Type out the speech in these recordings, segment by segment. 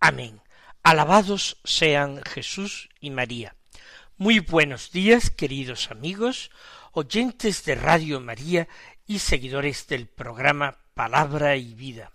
Amén. Alabados sean Jesús y María. Muy buenos días, queridos amigos, oyentes de Radio María y seguidores del programa Palabra y Vida.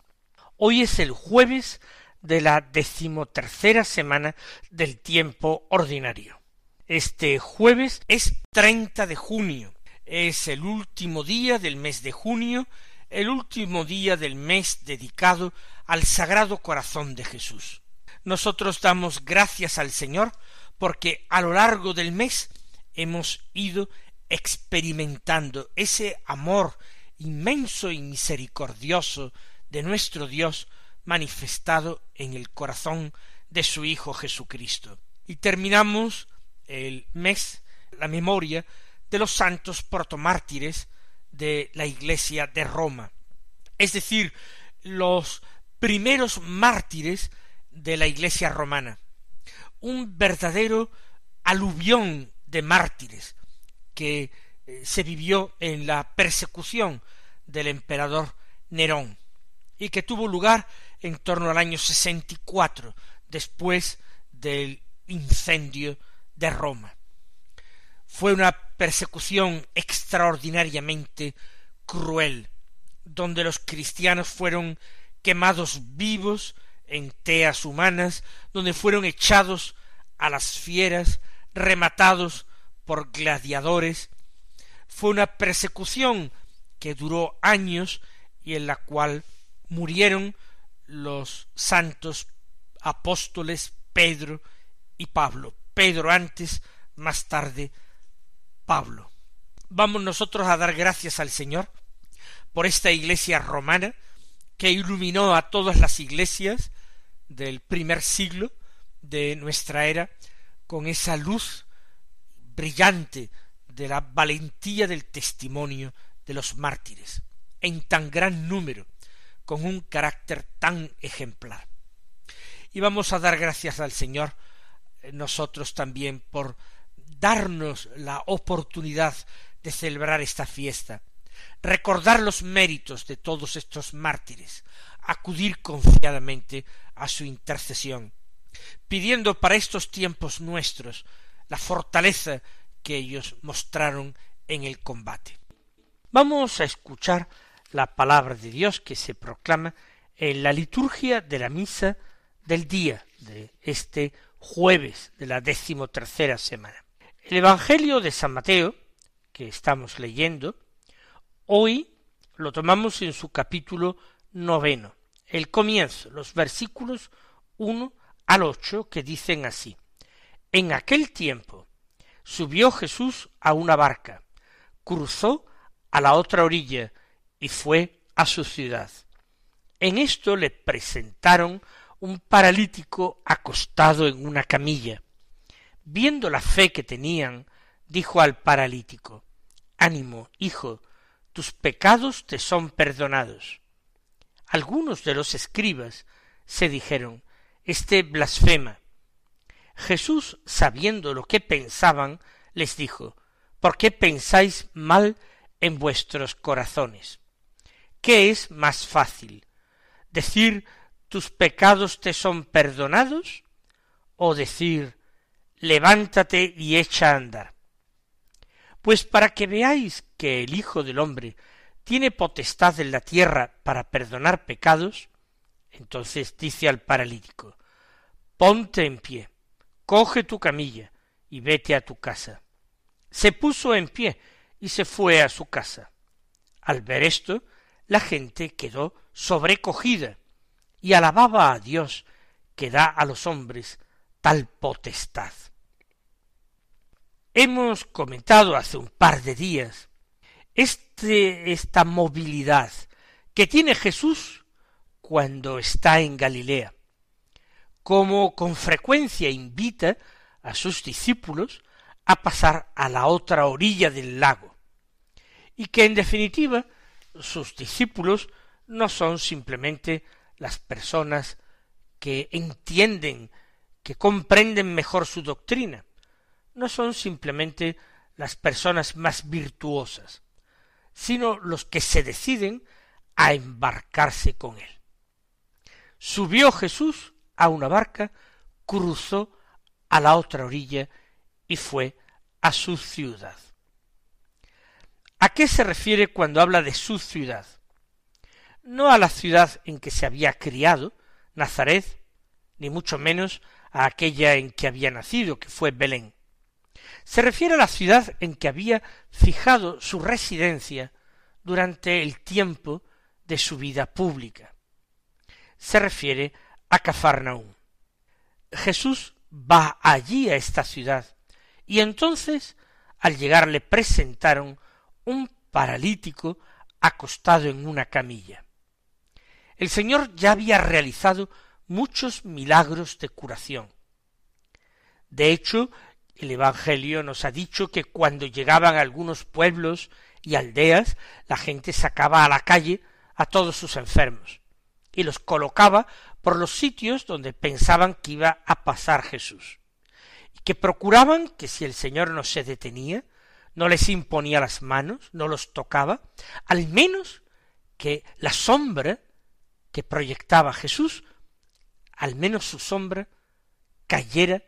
Hoy es el jueves de la decimotercera semana del tiempo ordinario. Este jueves es 30 de junio. Es el último día del mes de junio el último día del mes dedicado al Sagrado Corazón de Jesús. Nosotros damos gracias al Señor porque a lo largo del mes hemos ido experimentando ese amor inmenso y misericordioso de nuestro Dios manifestado en el corazón de su Hijo Jesucristo. Y terminamos el mes, la memoria de los santos protomártires de la Iglesia de Roma, es decir, los primeros mártires de la Iglesia romana, un verdadero aluvión de mártires que eh, se vivió en la persecución del emperador Nerón y que tuvo lugar en torno al año sesenta y cuatro después del incendio de Roma. Fue una persecución extraordinariamente cruel, donde los cristianos fueron quemados vivos en teas humanas, donde fueron echados a las fieras, rematados por gladiadores. Fue una persecución que duró años y en la cual murieron los santos apóstoles Pedro y Pablo. Pedro antes, más tarde Pablo. Vamos nosotros a dar gracias al Señor por esta iglesia romana que iluminó a todas las iglesias del primer siglo de nuestra era con esa luz brillante de la valentía del testimonio de los mártires, en tan gran número, con un carácter tan ejemplar. Y vamos a dar gracias al Señor eh, nosotros también por darnos la oportunidad de celebrar esta fiesta, recordar los méritos de todos estos mártires, acudir confiadamente a su intercesión, pidiendo para estos tiempos nuestros la fortaleza que ellos mostraron en el combate. Vamos a escuchar la palabra de Dios que se proclama en la liturgia de la misa del día de este jueves de la decimotercera semana. El Evangelio de San Mateo, que estamos leyendo, hoy lo tomamos en su capítulo noveno, el comienzo, los versículos uno al ocho, que dicen así. En aquel tiempo subió Jesús a una barca, cruzó a la otra orilla y fue a su ciudad. En esto le presentaron un paralítico acostado en una camilla viendo la fe que tenían, dijo al paralítico Ánimo, hijo, tus pecados te son perdonados. Algunos de los escribas se dijeron Este blasfema. Jesús, sabiendo lo que pensaban, les dijo ¿Por qué pensáis mal en vuestros corazones? ¿Qué es más fácil? ¿Decir tus pecados te son perdonados? o decir levántate y echa a andar. Pues para que veáis que el Hijo del hombre tiene potestad en la tierra para perdonar pecados, entonces dice al paralítico, ponte en pie, coge tu camilla y vete a tu casa. Se puso en pie y se fue a su casa. Al ver esto, la gente quedó sobrecogida y alababa a Dios que da a los hombres tal potestad. Hemos comentado hace un par de días este, esta movilidad que tiene Jesús cuando está en Galilea, como con frecuencia invita a sus discípulos a pasar a la otra orilla del lago, y que en definitiva sus discípulos no son simplemente las personas que entienden, que comprenden mejor su doctrina, no son simplemente las personas más virtuosas, sino los que se deciden a embarcarse con él. Subió Jesús a una barca, cruzó a la otra orilla y fue a su ciudad. ¿A qué se refiere cuando habla de su ciudad? No a la ciudad en que se había criado, Nazaret, ni mucho menos a aquella en que había nacido, que fue Belén. Se refiere a la ciudad en que había fijado su residencia durante el tiempo de su vida pública. Se refiere a Cafarnaúm. Jesús va allí a esta ciudad y entonces al llegar le presentaron un paralítico acostado en una camilla. El Señor ya había realizado muchos milagros de curación. De hecho, el Evangelio nos ha dicho que cuando llegaban a algunos pueblos y aldeas, la gente sacaba a la calle a todos sus enfermos y los colocaba por los sitios donde pensaban que iba a pasar Jesús, y que procuraban que si el Señor no se detenía, no les imponía las manos, no los tocaba, al menos que la sombra que proyectaba Jesús, al menos su sombra, cayera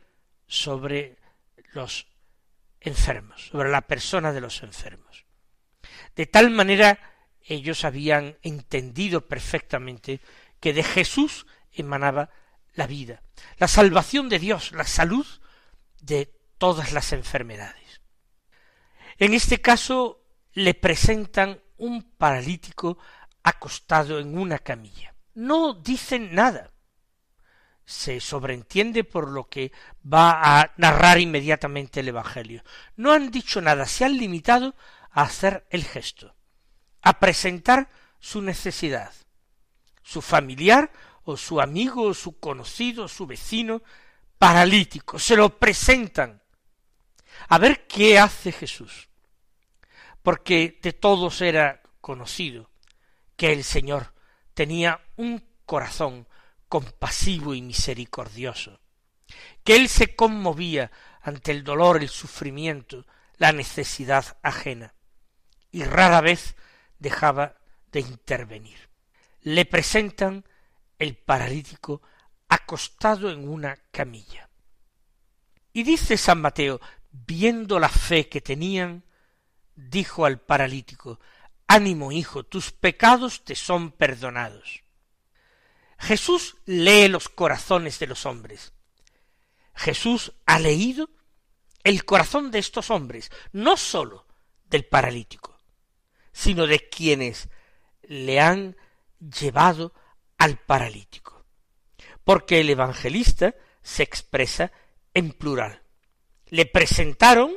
sobre los enfermos, sobre la persona de los enfermos. De tal manera ellos habían entendido perfectamente que de Jesús emanaba la vida, la salvación de Dios, la salud de todas las enfermedades. En este caso le presentan un paralítico acostado en una camilla. No dicen nada, se sobreentiende por lo que va a narrar inmediatamente el Evangelio. No han dicho nada, se han limitado a hacer el gesto, a presentar su necesidad. Su familiar o su amigo o su conocido, su vecino, paralítico, se lo presentan. A ver qué hace Jesús. Porque de todos era conocido que el Señor tenía un corazón compasivo y misericordioso, que él se conmovía ante el dolor, el sufrimiento, la necesidad ajena, y rara vez dejaba de intervenir. Le presentan el paralítico acostado en una camilla. Y dice San Mateo, viendo la fe que tenían, dijo al paralítico, Ánimo, hijo, tus pecados te son perdonados. Jesús lee los corazones de los hombres. Jesús ha leído el corazón de estos hombres, no sólo del paralítico, sino de quienes le han llevado al paralítico. Porque el evangelista se expresa en plural. Le presentaron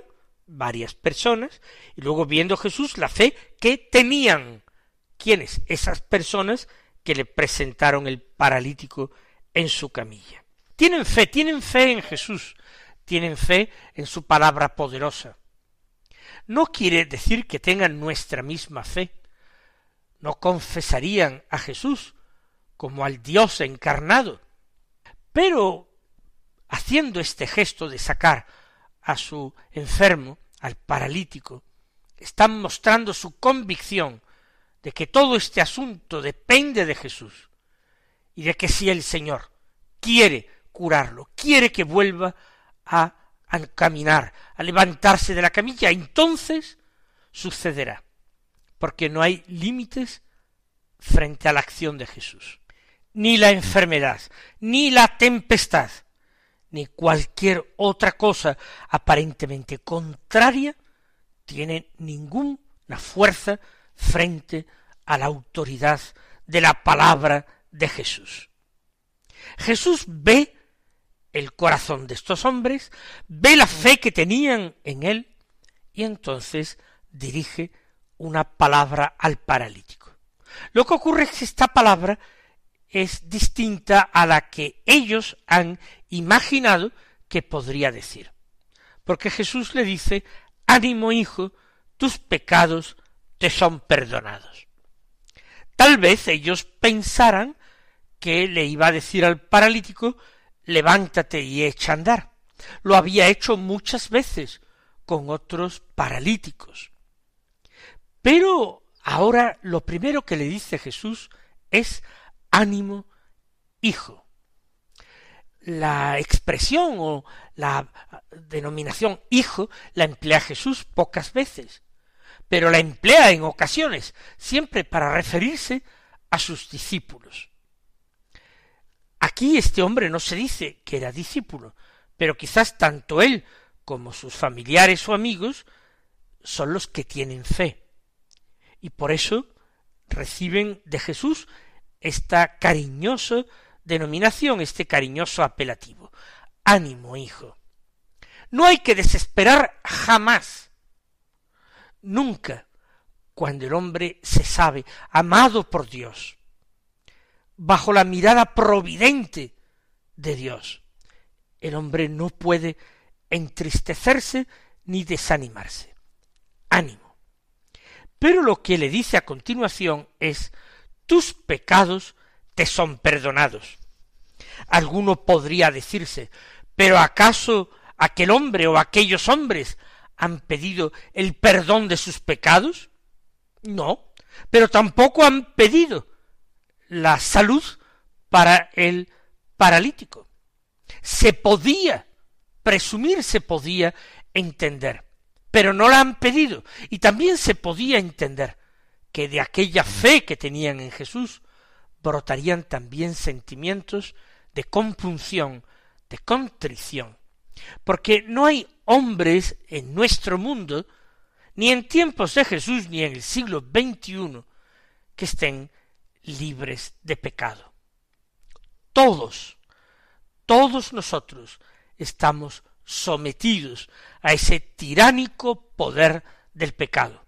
varias personas y luego viendo Jesús la fe que tenían. ¿Quiénes? Esas personas que le presentaron el paralítico en su camilla. Tienen fe, tienen fe en Jesús, tienen fe en su palabra poderosa. No quiere decir que tengan nuestra misma fe. No confesarían a Jesús como al Dios encarnado. Pero haciendo este gesto de sacar a su enfermo, al paralítico, están mostrando su convicción de que todo este asunto depende de Jesús y de que si el Señor quiere curarlo, quiere que vuelva a, a caminar, a levantarse de la camilla, entonces sucederá, porque no hay límites frente a la acción de Jesús. Ni la enfermedad, ni la tempestad, ni cualquier otra cosa aparentemente contraria tiene ninguna fuerza frente a la autoridad de la palabra de Jesús. Jesús ve el corazón de estos hombres, ve la fe que tenían en él, y entonces dirige una palabra al paralítico. Lo que ocurre es que esta palabra es distinta a la que ellos han imaginado que podría decir. Porque Jesús le dice, ánimo hijo, tus pecados te son perdonados. Tal vez ellos pensaran que le iba a decir al paralítico, levántate y echa a andar. Lo había hecho muchas veces con otros paralíticos. Pero ahora lo primero que le dice Jesús es ánimo, hijo. La expresión o la denominación hijo la emplea Jesús pocas veces, pero la emplea en ocasiones, siempre para referirse a sus discípulos. Aquí este hombre no se dice que era discípulo, pero quizás tanto él como sus familiares o amigos son los que tienen fe. Y por eso reciben de Jesús esta cariñosa denominación, este cariñoso apelativo. Ánimo, hijo. No hay que desesperar jamás, nunca, cuando el hombre se sabe amado por Dios, bajo la mirada providente de Dios. El hombre no puede entristecerse ni desanimarse. Ánimo. Pero lo que le dice a continuación es tus pecados te son perdonados. Alguno podría decirse, pero ¿acaso aquel hombre o aquellos hombres han pedido el perdón de sus pecados? No, pero tampoco han pedido la salud para el paralítico. Se podía presumir, se podía entender, pero no la han pedido. Y también se podía entender que de aquella fe que tenían en Jesús brotarían también sentimientos de compunción, de contrición, porque no hay hombres en nuestro mundo, ni en tiempos de Jesús, ni en el siglo XXI, que estén libres de pecado. Todos, todos nosotros estamos sometidos a ese tiránico poder del pecado.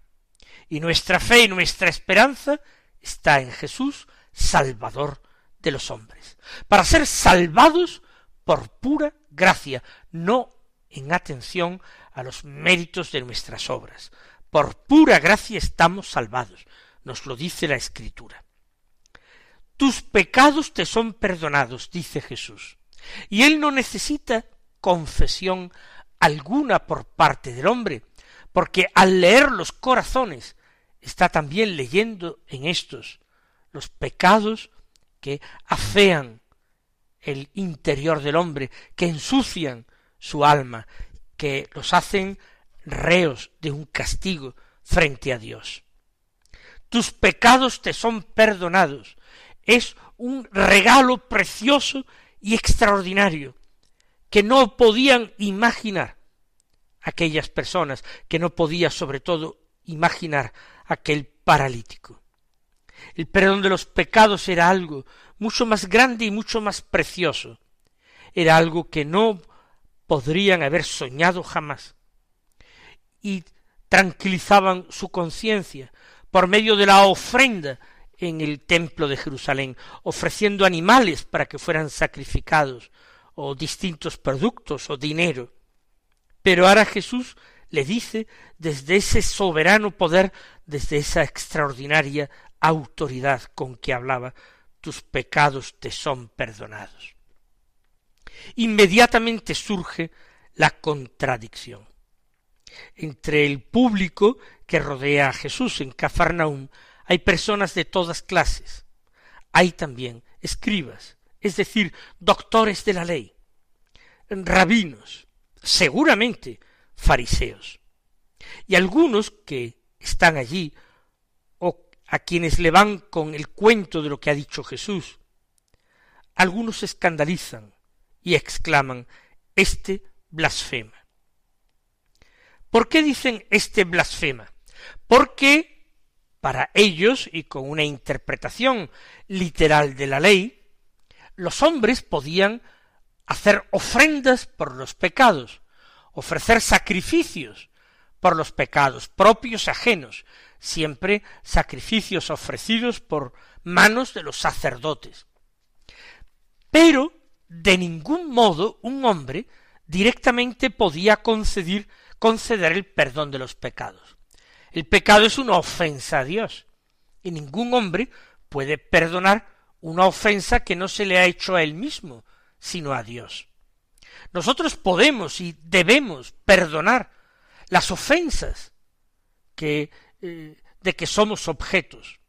Y nuestra fe y nuestra esperanza está en Jesús, Salvador de los hombres, para ser salvados por pura gracia, no en atención a los méritos de nuestras obras. Por pura gracia estamos salvados, nos lo dice la Escritura. Tus pecados te son perdonados, dice Jesús. Y él no necesita confesión alguna por parte del hombre, porque al leer los corazones está también leyendo en estos los pecados que afean el interior del hombre, que ensucian su alma, que los hacen reos de un castigo frente a Dios. Tus pecados te son perdonados. Es un regalo precioso y extraordinario que no podían imaginar aquellas personas, que no podía sobre todo imaginar aquel paralítico. El perdón de los pecados era algo mucho más grande y mucho más precioso. Era algo que no podrían haber soñado jamás. Y tranquilizaban su conciencia por medio de la ofrenda en el templo de Jerusalén, ofreciendo animales para que fueran sacrificados, o distintos productos o dinero. Pero ahora Jesús le dice desde ese soberano poder, desde esa extraordinaria autoridad con que hablaba, tus pecados te son perdonados. Inmediatamente surge la contradicción entre el público que rodea a Jesús en Cafarnaum hay personas de todas clases. Hay también escribas, es decir, doctores de la ley, rabinos, seguramente fariseos. Y algunos que están allí, a quienes le van con el cuento de lo que ha dicho Jesús, algunos se escandalizan y exclaman, este blasfema. ¿Por qué dicen este blasfema? Porque para ellos, y con una interpretación literal de la ley, los hombres podían hacer ofrendas por los pecados, ofrecer sacrificios por los pecados propios ajenos, siempre sacrificios ofrecidos por manos de los sacerdotes. Pero de ningún modo un hombre directamente podía conceder, conceder el perdón de los pecados. El pecado es una ofensa a Dios, y ningún hombre puede perdonar una ofensa que no se le ha hecho a él mismo, sino a Dios. Nosotros podemos y debemos perdonar las ofensas que, eh, de que somos objetos.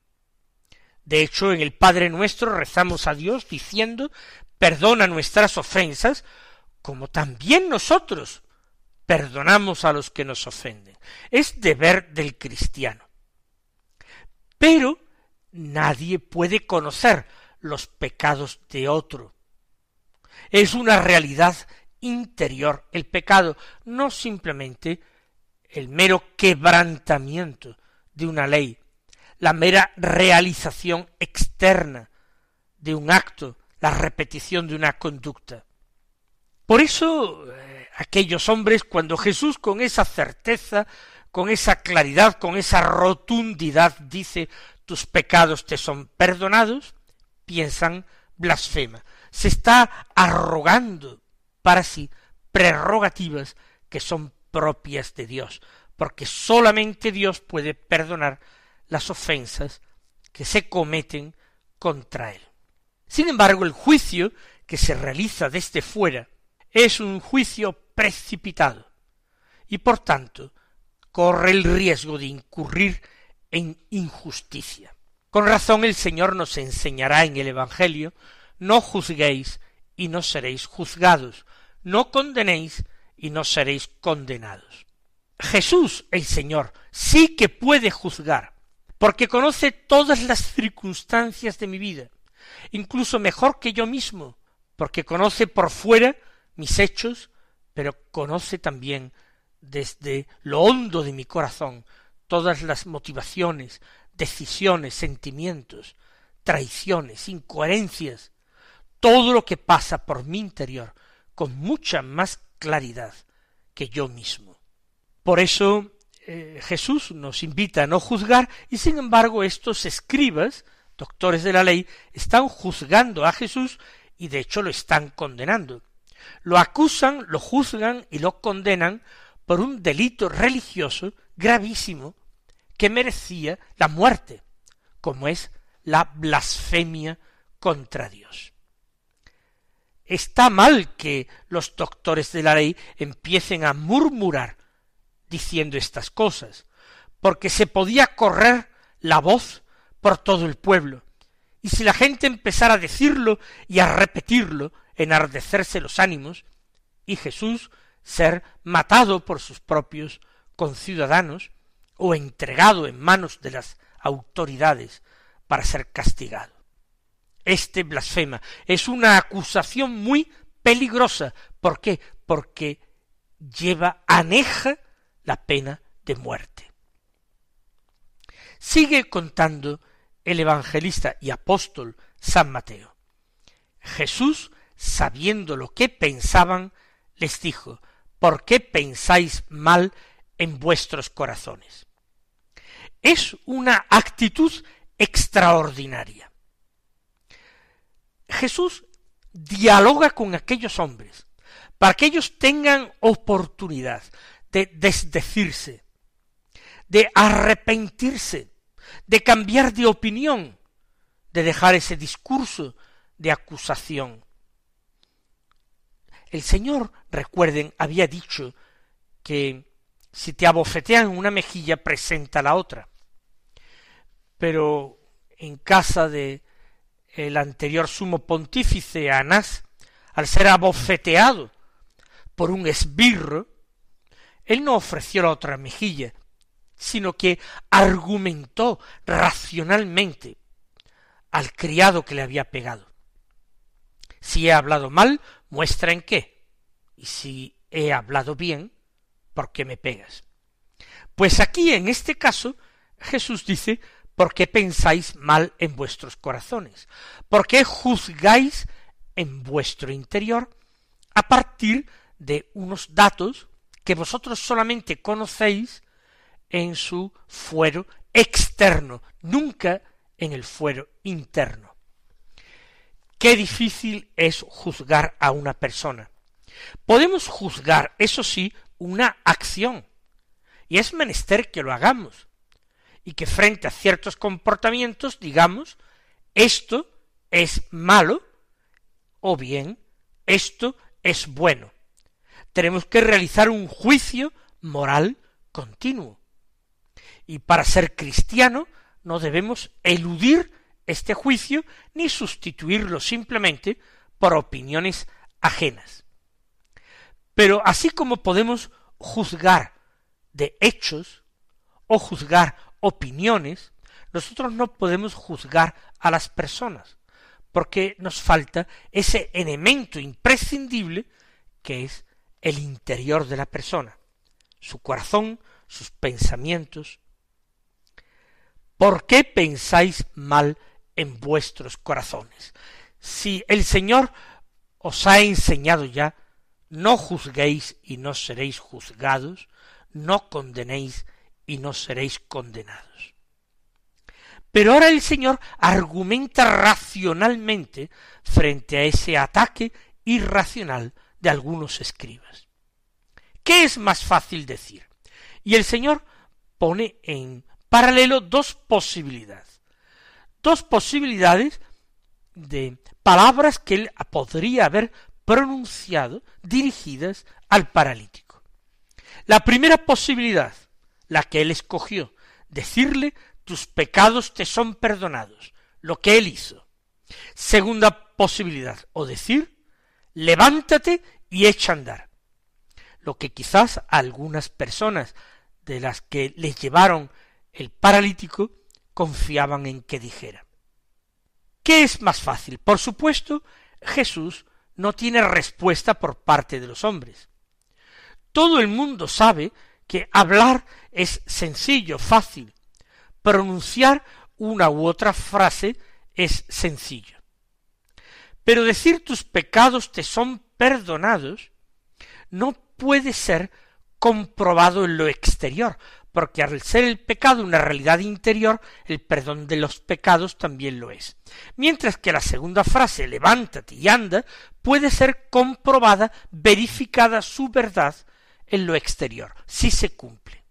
De hecho, en el Padre nuestro rezamos a Dios diciendo, perdona nuestras ofensas, como también nosotros perdonamos a los que nos ofenden. Es deber del cristiano. Pero nadie puede conocer los pecados de otro. Es una realidad interior el pecado, no simplemente el mero quebrantamiento de una ley, la mera realización externa de un acto, la repetición de una conducta. Por eso eh, aquellos hombres, cuando Jesús con esa certeza, con esa claridad, con esa rotundidad dice tus pecados te son perdonados, piensan blasfema. Se está arrogando para sí prerrogativas que son propias de Dios, porque solamente Dios puede perdonar las ofensas que se cometen contra Él. Sin embargo, el juicio que se realiza desde fuera es un juicio precipitado y por tanto corre el riesgo de incurrir en injusticia. Con razón el Señor nos enseñará en el Evangelio no juzguéis y no seréis juzgados, no condenéis y no seréis condenados. Jesús, el Señor, sí que puede juzgar, porque conoce todas las circunstancias de mi vida, incluso mejor que yo mismo, porque conoce por fuera mis hechos, pero conoce también desde lo hondo de mi corazón todas las motivaciones, decisiones, sentimientos, traiciones, incoherencias, todo lo que pasa por mi interior con mucha más claridad que yo mismo. Por eso eh, Jesús nos invita a no juzgar y sin embargo estos escribas, doctores de la ley, están juzgando a Jesús y de hecho lo están condenando. Lo acusan, lo juzgan y lo condenan por un delito religioso gravísimo que merecía la muerte, como es la blasfemia contra Dios. Está mal que los doctores de la ley empiecen a murmurar diciendo estas cosas, porque se podía correr la voz por todo el pueblo, y si la gente empezara a decirlo y a repetirlo, enardecerse los ánimos, y Jesús ser matado por sus propios conciudadanos, o entregado en manos de las autoridades para ser castigado. Este blasfema es una acusación muy peligrosa. ¿Por qué? Porque lleva aneja la pena de muerte. Sigue contando el evangelista y apóstol San Mateo. Jesús, sabiendo lo que pensaban, les dijo, ¿por qué pensáis mal en vuestros corazones? Es una actitud extraordinaria. Jesús dialoga con aquellos hombres para que ellos tengan oportunidad de desdecirse, de arrepentirse, de cambiar de opinión, de dejar ese discurso de acusación. El Señor, recuerden, había dicho que si te abofetean una mejilla, presenta la otra. Pero en casa de el anterior sumo pontífice Anás, al ser abofeteado por un esbirro, él no ofreció la otra mejilla, sino que argumentó racionalmente al criado que le había pegado. Si he hablado mal, muestra en qué. Y si he hablado bien, ¿por qué me pegas? Pues aquí, en este caso, Jesús dice, ¿por qué pensáis mal en vuestros corazones? ¿Por qué juzgáis en vuestro interior a partir de unos datos que vosotros solamente conocéis en su fuero externo, nunca en el fuero interno. qué difícil es juzgar a una persona. Podemos juzgar, eso sí, una acción, y es menester que lo hagamos, y que frente a ciertos comportamientos digamos, esto es malo, o bien, esto es bueno. Tenemos que realizar un juicio moral continuo. Y para ser cristiano no debemos eludir este juicio ni sustituirlo simplemente por opiniones ajenas. Pero así como podemos juzgar de hechos o juzgar opiniones, nosotros no podemos juzgar a las personas, porque nos falta ese elemento imprescindible que es el interior de la persona, su corazón, sus pensamientos. ¿Por qué pensáis mal en vuestros corazones? Si el Señor os ha enseñado ya, no juzguéis y no seréis juzgados, no condenéis y no seréis condenados. Pero ahora el Señor argumenta racionalmente frente a ese ataque irracional de algunos escribas. ¿Qué es más fácil decir? Y el Señor pone en paralelo dos posibilidades. Dos posibilidades de palabras que él podría haber pronunciado dirigidas al paralítico. La primera posibilidad, la que él escogió, decirle tus pecados te son perdonados, lo que él hizo. Segunda posibilidad, o decir, levántate y echa a andar. Lo que quizás algunas personas de las que les llevaron el paralítico confiaban en que dijera. ¿Qué es más fácil? Por supuesto, Jesús no tiene respuesta por parte de los hombres. Todo el mundo sabe que hablar es sencillo, fácil. Pronunciar una u otra frase es sencillo. Pero decir tus pecados te son perdonados no puede ser comprobado en lo exterior, porque al ser el pecado una realidad interior, el perdón de los pecados también lo es. Mientras que la segunda frase, levántate y anda, puede ser comprobada, verificada su verdad en lo exterior, si se cumple.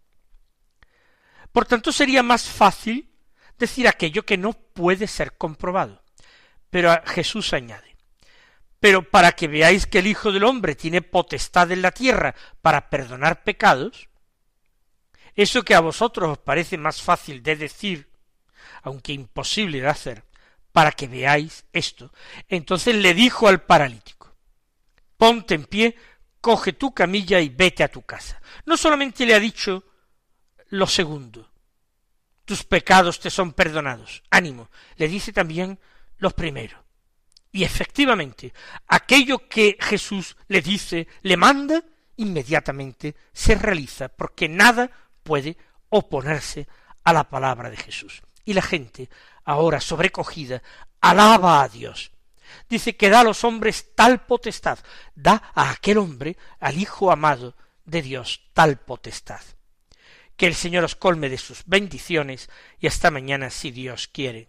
Por tanto, sería más fácil decir aquello que no puede ser comprobado. Pero Jesús añade, pero para que veáis que el Hijo del Hombre tiene potestad en la tierra para perdonar pecados, eso que a vosotros os parece más fácil de decir, aunque imposible de hacer, para que veáis esto, entonces le dijo al paralítico, ponte en pie, coge tu camilla y vete a tu casa. No solamente le ha dicho lo segundo, tus pecados te son perdonados, ánimo, le dice también lo primero. Y efectivamente, aquello que Jesús le dice, le manda, inmediatamente se realiza, porque nada puede oponerse a la palabra de Jesús. Y la gente, ahora sobrecogida, alaba a Dios. Dice que da a los hombres tal potestad, da a aquel hombre, al Hijo amado de Dios, tal potestad. Que el Señor os colme de sus bendiciones y hasta mañana si Dios quiere.